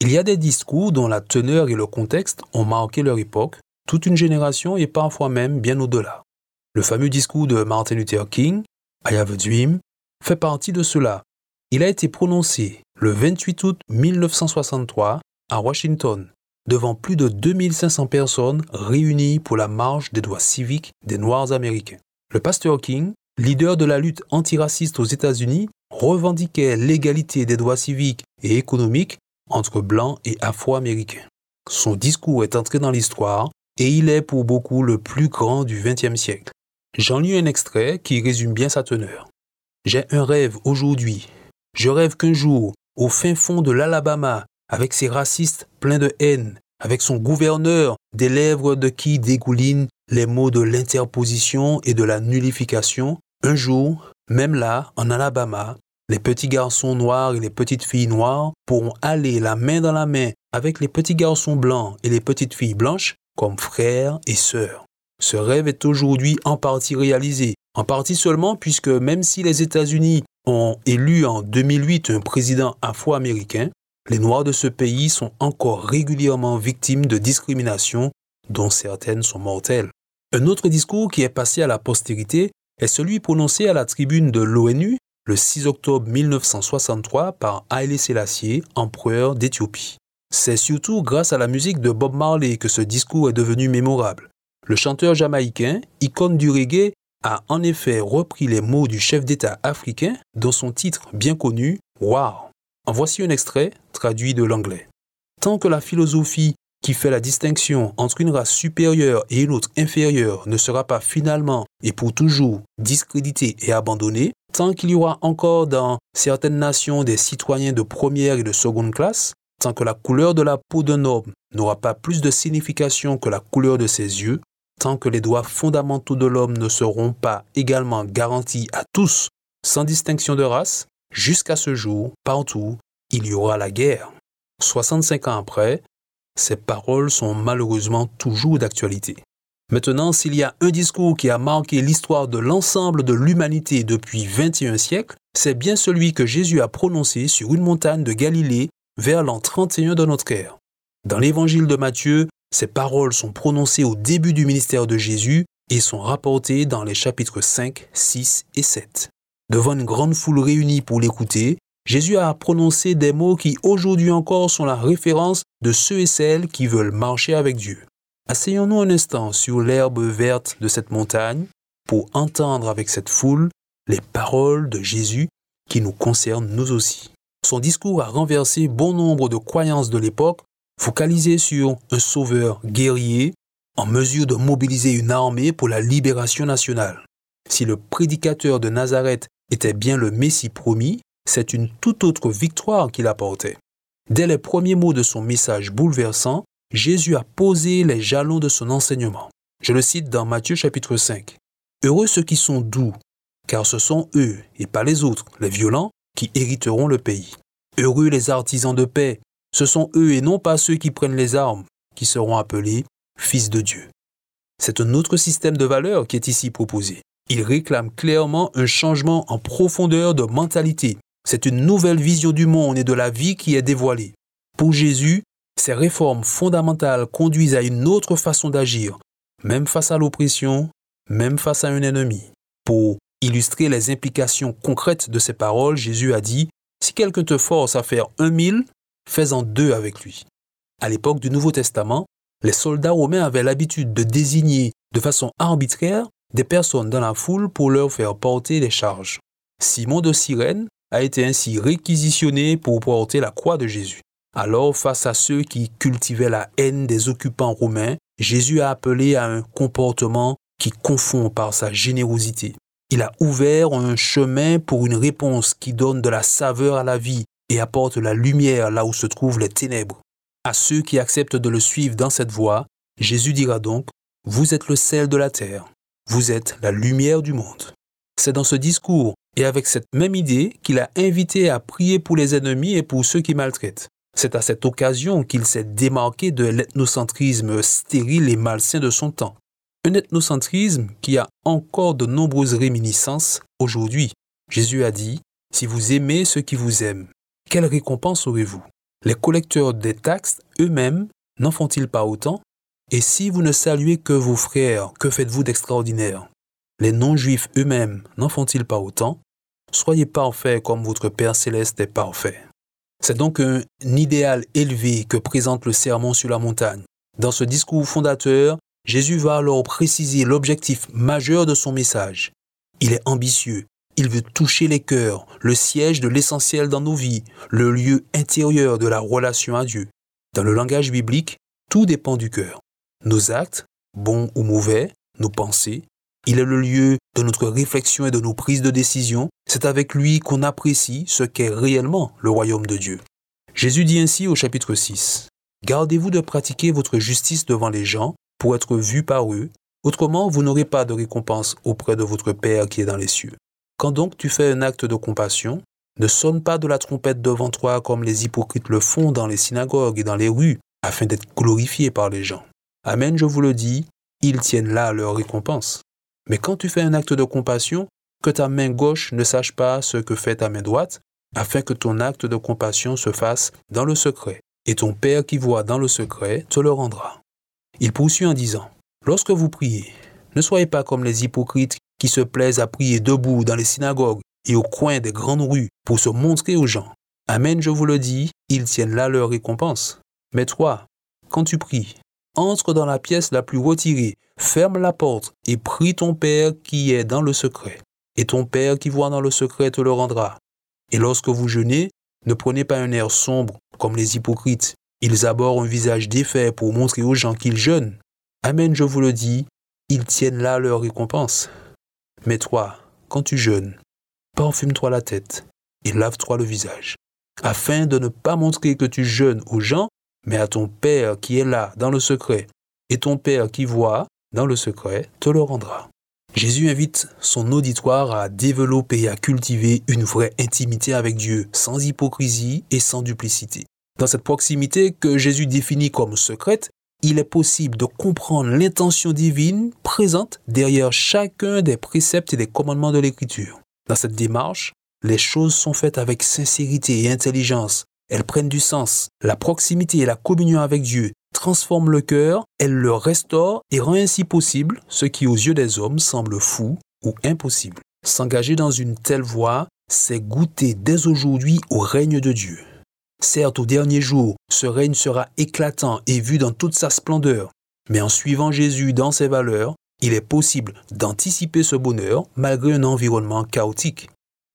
Il y a des discours dont la teneur et le contexte ont marqué leur époque, toute une génération et parfois même bien au-delà. Le fameux discours de Martin Luther King, I Have a Dream, fait partie de cela. Il a été prononcé le 28 août 1963 à Washington devant plus de 2500 personnes réunies pour la marche des droits civiques des Noirs américains. Le pasteur King, leader de la lutte antiraciste aux États-Unis, revendiquait l'égalité des droits civiques et économiques entre blancs et afro-américains. Son discours est entré dans l'histoire et il est pour beaucoup le plus grand du XXe siècle. J'en lis un extrait qui résume bien sa teneur. J'ai un rêve aujourd'hui. Je rêve qu'un jour, au fin fond de l'Alabama, avec ses racistes pleins de haine, avec son gouverneur, des lèvres de qui dégoulinent les mots de l'interposition et de la nullification, un jour, même là, en Alabama, les petits garçons noirs et les petites filles noires pourront aller la main dans la main avec les petits garçons blancs et les petites filles blanches comme frères et sœurs. Ce rêve est aujourd'hui en partie réalisé, en partie seulement puisque même si les États-Unis ont élu en 2008 un président afro-américain, les Noirs de ce pays sont encore régulièrement victimes de discriminations dont certaines sont mortelles. Un autre discours qui est passé à la postérité est celui prononcé à la tribune de l'ONU le 6 octobre 1963 par Haile Selassie, empereur d'Éthiopie. C'est surtout grâce à la musique de Bob Marley que ce discours est devenu mémorable. Le chanteur jamaïcain, icône du reggae, a en effet repris les mots du chef d'État africain dans son titre bien connu, Wow. En voici un extrait traduit de l'anglais. Tant que la philosophie qui fait la distinction entre une race supérieure et une autre inférieure ne sera pas finalement et pour toujours discréditée et abandonnée, tant qu'il y aura encore dans certaines nations des citoyens de première et de seconde classe, tant que la couleur de la peau d'un homme n'aura pas plus de signification que la couleur de ses yeux, tant que les droits fondamentaux de l'homme ne seront pas également garantis à tous sans distinction de race, Jusqu'à ce jour, partout, il y aura la guerre. 65 ans après, ces paroles sont malheureusement toujours d'actualité. Maintenant, s'il y a un discours qui a marqué l'histoire de l'ensemble de l'humanité depuis 21 siècles, c'est bien celui que Jésus a prononcé sur une montagne de Galilée vers l'an 31 de notre ère. Dans l'évangile de Matthieu, ces paroles sont prononcées au début du ministère de Jésus et sont rapportées dans les chapitres 5, 6 et 7. Devant une grande foule réunie pour l'écouter, Jésus a prononcé des mots qui aujourd'hui encore sont la référence de ceux et celles qui veulent marcher avec Dieu. Asseyons-nous un instant sur l'herbe verte de cette montagne pour entendre avec cette foule les paroles de Jésus qui nous concernent nous aussi. Son discours a renversé bon nombre de croyances de l'époque, focalisées sur un sauveur guerrier en mesure de mobiliser une armée pour la libération nationale. Si le prédicateur de Nazareth était bien le Messie promis, c'est une toute autre victoire qu'il apportait. Dès les premiers mots de son message bouleversant, Jésus a posé les jalons de son enseignement. Je le cite dans Matthieu chapitre 5. Heureux ceux qui sont doux, car ce sont eux, et pas les autres, les violents, qui hériteront le pays. Heureux les artisans de paix, ce sont eux et non pas ceux qui prennent les armes, qui seront appelés fils de Dieu. C'est un autre système de valeurs qui est ici proposé. Il réclame clairement un changement en profondeur de mentalité. C'est une nouvelle vision du monde et de la vie qui est dévoilée. Pour Jésus, ces réformes fondamentales conduisent à une autre façon d'agir, même face à l'oppression, même face à un ennemi. Pour illustrer les implications concrètes de ces paroles, Jésus a dit, Si quelqu'un te force à faire un mille, fais-en deux avec lui. À l'époque du Nouveau Testament, les soldats romains avaient l'habitude de désigner de façon arbitraire des personnes dans la foule pour leur faire porter des charges. Simon de Cyrène a été ainsi réquisitionné pour porter la croix de Jésus. Alors, face à ceux qui cultivaient la haine des occupants romains, Jésus a appelé à un comportement qui confond par sa générosité. Il a ouvert un chemin pour une réponse qui donne de la saveur à la vie et apporte la lumière là où se trouvent les ténèbres. À ceux qui acceptent de le suivre dans cette voie, Jésus dira donc, Vous êtes le sel de la terre, vous êtes la lumière du monde. C'est dans ce discours et avec cette même idée qu'il a invité à prier pour les ennemis et pour ceux qui maltraitent. C'est à cette occasion qu'il s'est démarqué de l'ethnocentrisme stérile et malsain de son temps. Un ethnocentrisme qui a encore de nombreuses réminiscences aujourd'hui. Jésus a dit, Si vous aimez ceux qui vous aiment, quelle récompense aurez-vous? Les collecteurs des taxes eux-mêmes n'en font-ils pas autant? Et si vous ne saluez que vos frères, que faites-vous d'extraordinaire? Les non-juifs eux-mêmes n'en font-ils pas autant? Soyez parfaits comme votre Père céleste est parfait. C'est donc un idéal élevé que présente le sermon sur la montagne. Dans ce discours fondateur, Jésus va alors préciser l'objectif majeur de son message. Il est ambitieux, il veut toucher les cœurs, le siège de l'essentiel dans nos vies, le lieu intérieur de la relation à Dieu. Dans le langage biblique, tout dépend du cœur. Nos actes, bons ou mauvais, nos pensées, il est le lieu de notre réflexion et de nos prises de décision. C'est avec lui qu'on apprécie ce qu'est réellement le royaume de Dieu. Jésus dit ainsi au chapitre 6, Gardez-vous de pratiquer votre justice devant les gens pour être vu par eux, autrement vous n'aurez pas de récompense auprès de votre Père qui est dans les cieux. Quand donc tu fais un acte de compassion, ne sonne pas de la trompette devant toi comme les hypocrites le font dans les synagogues et dans les rues, afin d'être glorifiés par les gens. Amen, je vous le dis, ils tiennent là leur récompense. Mais quand tu fais un acte de compassion, que ta main gauche ne sache pas ce que fait ta main droite, afin que ton acte de compassion se fasse dans le secret, et ton Père qui voit dans le secret te le rendra. Il poursuit en disant, Lorsque vous priez, ne soyez pas comme les hypocrites qui se plaisent à prier debout dans les synagogues et au coin des grandes rues pour se montrer aux gens. Amen, je vous le dis, ils tiennent là leur récompense. Mais toi, quand tu pries, entre dans la pièce la plus retirée, ferme la porte et prie ton Père qui est dans le secret. Et ton Père qui voit dans le secret te le rendra. Et lorsque vous jeûnez, ne prenez pas un air sombre comme les hypocrites. Ils abordent un visage défait pour montrer aux gens qu'ils jeûnent. Amen, je vous le dis, ils tiennent là leur récompense. Mais toi, quand tu jeûnes, parfume-toi la tête et lave-toi le visage, afin de ne pas montrer que tu jeûnes aux gens, mais à ton Père qui est là dans le secret. Et ton Père qui voit dans le secret te le rendra. Jésus invite son auditoire à développer et à cultiver une vraie intimité avec Dieu, sans hypocrisie et sans duplicité. Dans cette proximité que Jésus définit comme secrète, il est possible de comprendre l'intention divine présente derrière chacun des préceptes et des commandements de l'Écriture. Dans cette démarche, les choses sont faites avec sincérité et intelligence, elles prennent du sens. La proximité et la communion avec Dieu transforment le cœur, elles le restaurent et rend ainsi possible ce qui aux yeux des hommes semble fou ou impossible. S'engager dans une telle voie, c'est goûter dès aujourd'hui au règne de Dieu. Certes, au dernier jour, ce règne sera éclatant et vu dans toute sa splendeur, mais en suivant Jésus dans ses valeurs, il est possible d'anticiper ce bonheur malgré un environnement chaotique.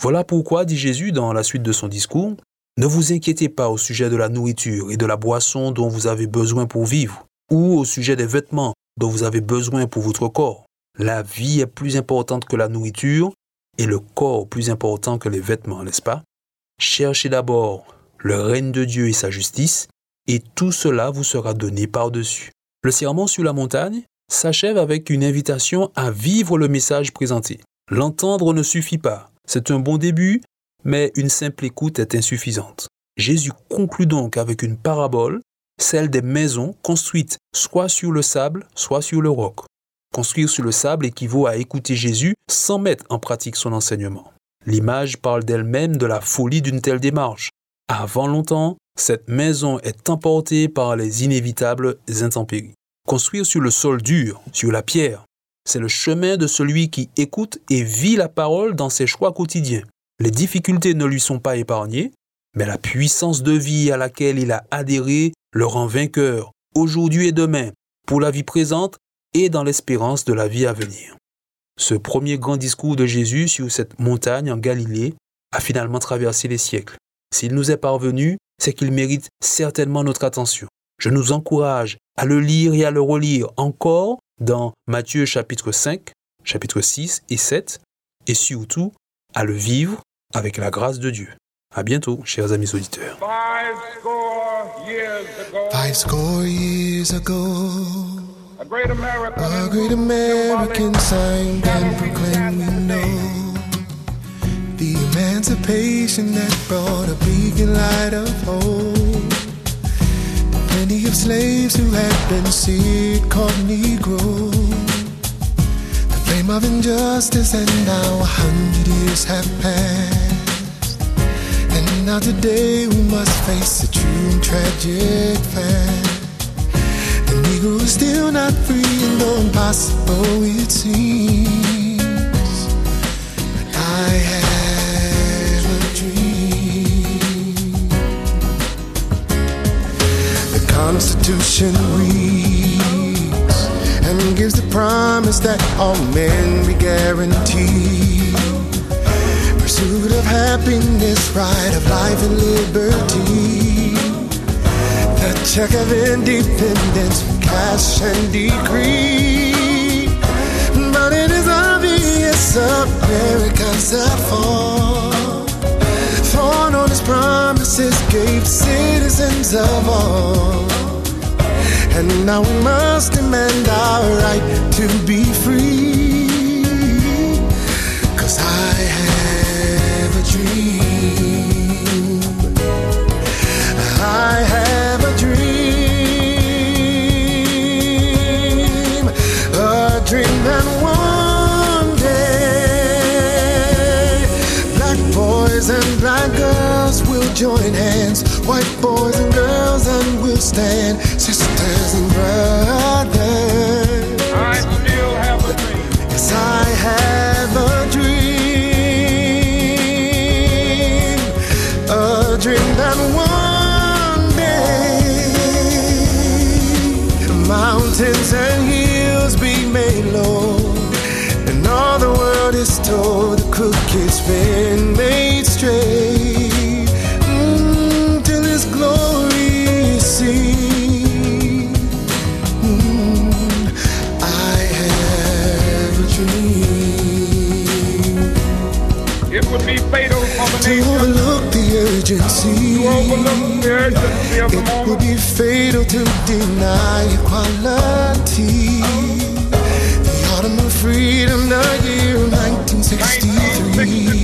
Voilà pourquoi, dit Jésus dans la suite de son discours, ne vous inquiétez pas au sujet de la nourriture et de la boisson dont vous avez besoin pour vivre, ou au sujet des vêtements dont vous avez besoin pour votre corps. La vie est plus importante que la nourriture et le corps plus important que les vêtements, n'est-ce pas? Cherchez d'abord le règne de Dieu et sa justice, et tout cela vous sera donné par-dessus. Le serment sur la montagne s'achève avec une invitation à vivre le message présenté. L'entendre ne suffit pas. C'est un bon début, mais une simple écoute est insuffisante. Jésus conclut donc avec une parabole, celle des maisons construites soit sur le sable, soit sur le roc. Construire sur le sable équivaut à écouter Jésus sans mettre en pratique son enseignement. L'image parle d'elle-même de la folie d'une telle démarche. Avant longtemps, cette maison est emportée par les inévitables intempéries. Construire sur le sol dur, sur la pierre, c'est le chemin de celui qui écoute et vit la parole dans ses choix quotidiens. Les difficultés ne lui sont pas épargnées, mais la puissance de vie à laquelle il a adhéré le rend vainqueur, aujourd'hui et demain, pour la vie présente et dans l'espérance de la vie à venir. Ce premier grand discours de Jésus sur cette montagne en Galilée a finalement traversé les siècles. S'il nous est parvenu, c'est qu'il mérite certainement notre attention. Je nous encourage à le lire et à le relire encore dans Matthieu chapitre 5, chapitre 6 et 7, et surtout à le vivre avec la grâce de Dieu. À bientôt, chers amis auditeurs. Five score years ago, Five score years ago, a great American, a great American signed and proclaimed we know the emancipation that brought a beacon light of hope. Plenty of slaves who had been seared called Negroes. Flame of injustice, and now a hundred years have passed. And now today we must face a true and tragic fact. The Negro is still not free, and though impossible it seems, I have a dream. The Constitution reads gives the promise that all men be guaranteed. Pursuit of happiness, right of life and liberty. The check of independence, cash and decree. But it is obvious America's at fault. Thorn on his promises gave citizens of all. And now we must demand our right to be free. Cause I have a dream. I have a dream. A dream that one day black boys and black girls will join hands. White boys and girls and we'll stand sisters and brothers. I still have a dream. Yes, I have a dream, a dream that one day mountains and hills be made low, and all the world is told the crooked's been made straight. The It would be fatal to deny equality. The autumn of freedom, the year 1963. 1963